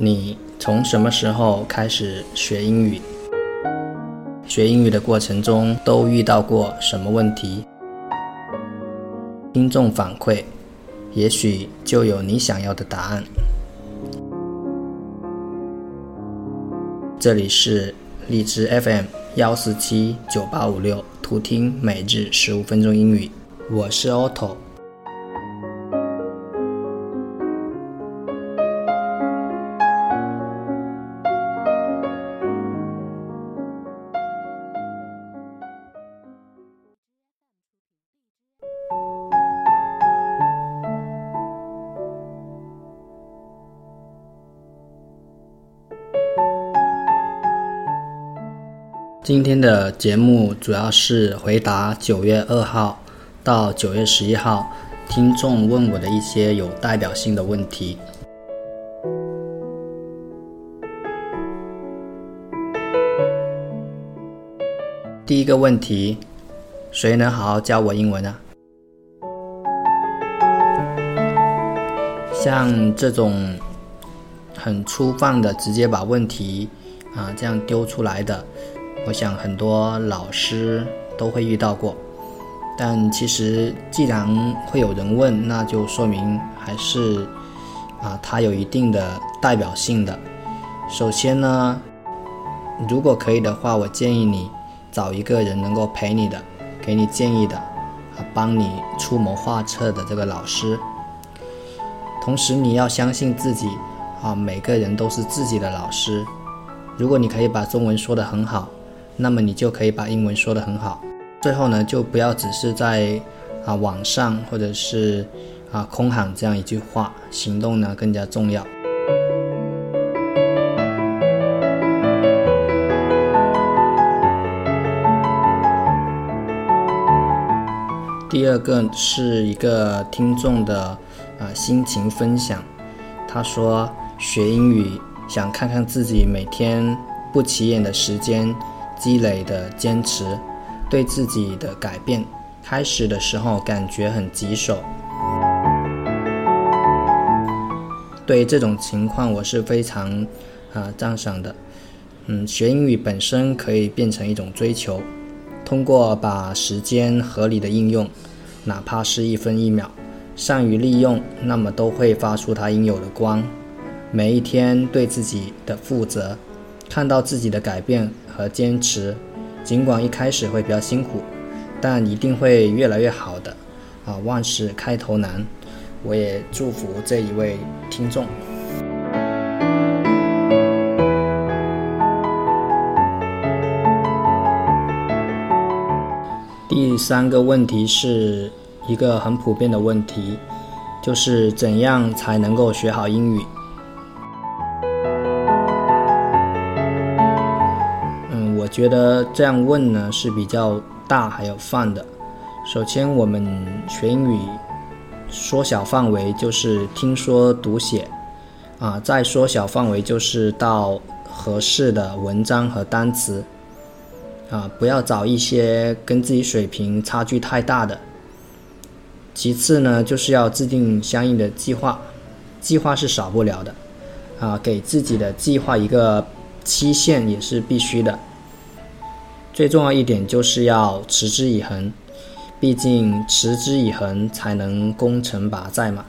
你从什么时候开始学英语？学英语的过程中都遇到过什么问题？听众反馈，也许就有你想要的答案。这里是荔枝 FM 幺四七九八五六，图听每日十五分钟英语，我是 Otto。今天的节目主要是回答九月二号到九月十一号听众问我的一些有代表性的问题。第一个问题，谁能好好教我英文啊？像这种很粗放的，直接把问题啊这样丢出来的。我想很多老师都会遇到过，但其实既然会有人问，那就说明还是啊，它有一定的代表性的。首先呢，如果可以的话，我建议你找一个人能够陪你的，给你建议的，啊，帮你出谋划策的这个老师。同时你要相信自己，啊，每个人都是自己的老师。如果你可以把中文说得很好。那么你就可以把英文说得很好。最后呢，就不要只是在啊网上或者是啊空喊这样一句话，行动呢更加重要。第二个是一个听众的啊心情分享，他说学英语想看看自己每天不起眼的时间。积累的坚持，对自己的改变，开始的时候感觉很棘手。对这种情况，我是非常啊赞赏的。嗯，学英语本身可以变成一种追求，通过把时间合理的应用，哪怕是一分一秒，善于利用，那么都会发出它应有的光。每一天对自己的负责。看到自己的改变和坚持，尽管一开始会比较辛苦，但一定会越来越好的。啊，万事开头难，我也祝福这一位听众。第三个问题是一个很普遍的问题，就是怎样才能够学好英语？觉得这样问呢是比较大还有泛的。首先，我们学英语缩小范围就是听说读写，啊，再缩小范围就是到合适的文章和单词，啊，不要找一些跟自己水平差距太大的。其次呢，就是要制定相应的计划，计划是少不了的，啊，给自己的计划一个期限也是必须的。最重要一点就是要持之以恒，毕竟持之以恒才能攻城拔寨嘛。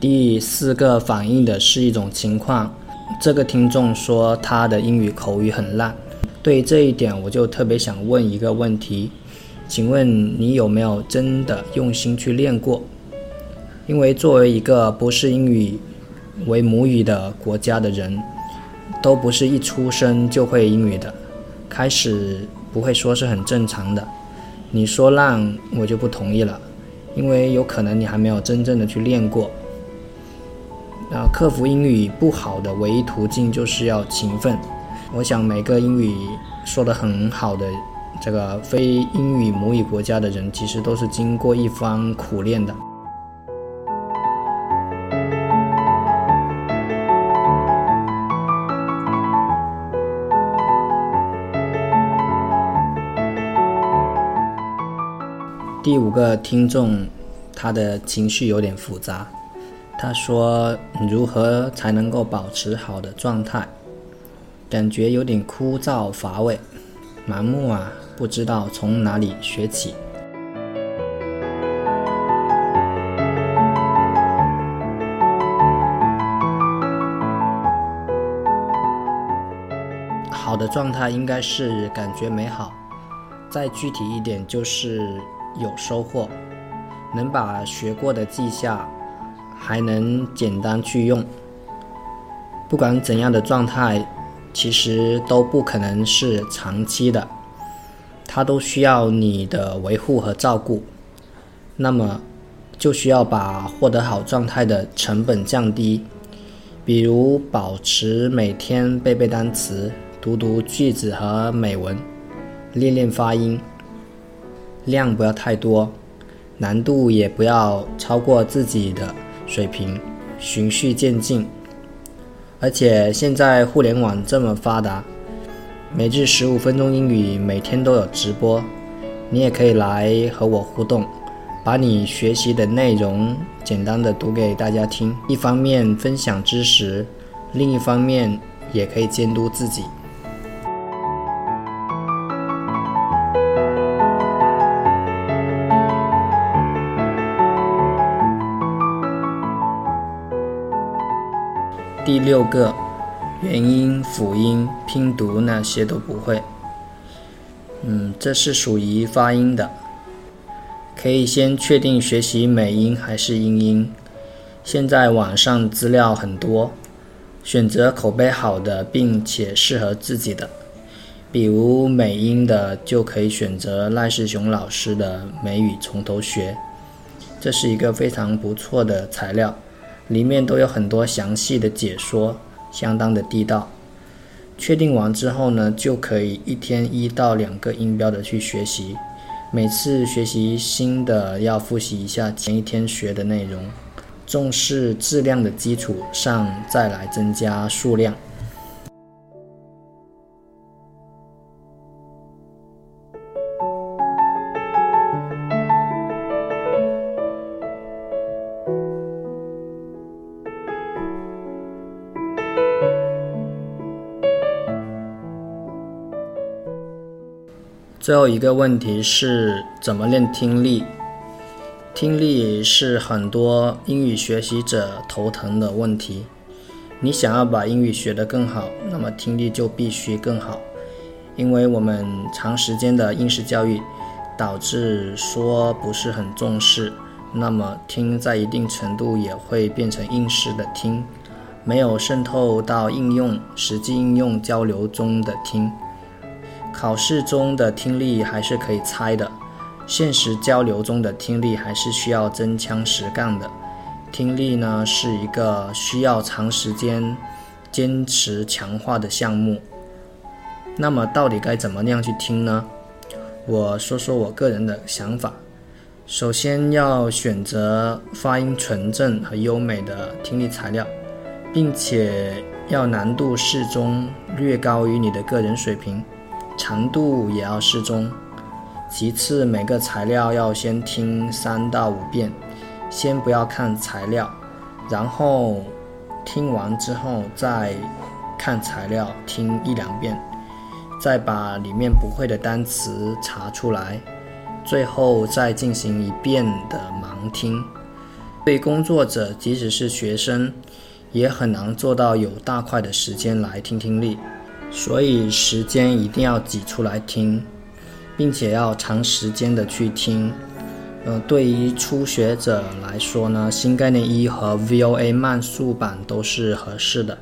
第四个反映的是一种情况，这个听众说他的英语口语很烂，对这一点我就特别想问一个问题，请问你有没有真的用心去练过？因为作为一个不是英语为母语的国家的人，都不是一出生就会英语的，开始不会说是很正常的。你说烂，我就不同意了，因为有可能你还没有真正的去练过。啊，克服英语不好的唯一途径就是要勤奋。我想每个英语说得很好的这个非英语母语国家的人，其实都是经过一番苦练的。第五个听众，他的情绪有点复杂。他说：“如何才能够保持好的状态？感觉有点枯燥乏味，盲目啊，不知道从哪里学起。”好的状态应该是感觉美好，再具体一点就是有收获，能把学过的记下。还能简单去用。不管怎样的状态，其实都不可能是长期的，它都需要你的维护和照顾。那么，就需要把获得好状态的成本降低，比如保持每天背背单词、读读句子和美文，练练发音，量不要太多，难度也不要超过自己的。水平循序渐进，而且现在互联网这么发达，每日十五分钟英语每天都有直播，你也可以来和我互动，把你学习的内容简单的读给大家听，一方面分享知识，另一方面也可以监督自己。第六个，元音、辅音、拼读那些都不会。嗯，这是属于发音的，可以先确定学习美音还是英音。现在网上资料很多，选择口碑好的并且适合自己的。比如美音的就可以选择赖世雄老师的《美语从头学》，这是一个非常不错的材料。里面都有很多详细的解说，相当的地道。确定完之后呢，就可以一天一到两个音标的去学习。每次学习新的要复习一下前一天学的内容，重视质量的基础上再来增加数量。最后一个问题是怎么练听力？听力是很多英语学习者头疼的问题。你想要把英语学得更好，那么听力就必须更好。因为我们长时间的应试教育，导致说不是很重视，那么听在一定程度也会变成应试的听，没有渗透到应用、实际应用交流中的听。考试中的听力还是可以猜的，现实交流中的听力还是需要真枪实干的。听力呢是一个需要长时间坚持强化的项目。那么到底该怎么样去听呢？我说说我个人的想法。首先要选择发音纯正和优美的听力材料，并且要难度适中，略高于你的个人水平。长度也要适中。其次，每个材料要先听三到五遍，先不要看材料，然后听完之后再看材料听一两遍，再把里面不会的单词查出来，最后再进行一遍的盲听。对工作者，即使是学生，也很难做到有大块的时间来听听力。所以时间一定要挤出来听，并且要长时间的去听。呃，对于初学者来说呢，新概念一和 VOA 慢速版都是合适的。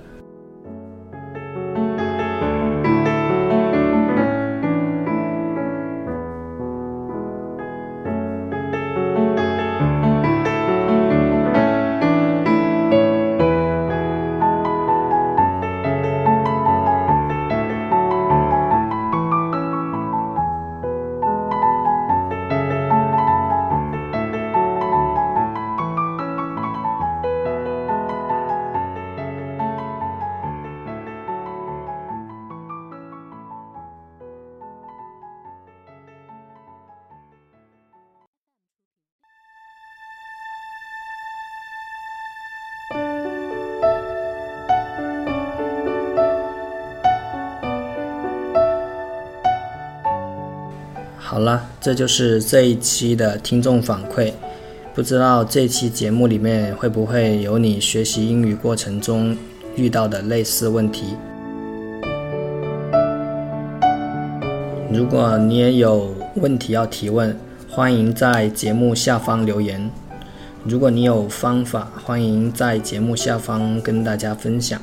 好了，这就是这一期的听众反馈。不知道这期节目里面会不会有你学习英语过程中遇到的类似问题？如果你也有问题要提问，欢迎在节目下方留言。如果你有方法，欢迎在节目下方跟大家分享。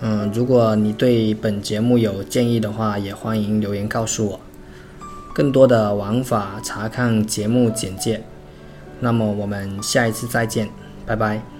嗯，如果你对本节目有建议的话，也欢迎留言告诉我。更多的玩法，查看节目简介。那么我们下一次再见，拜拜。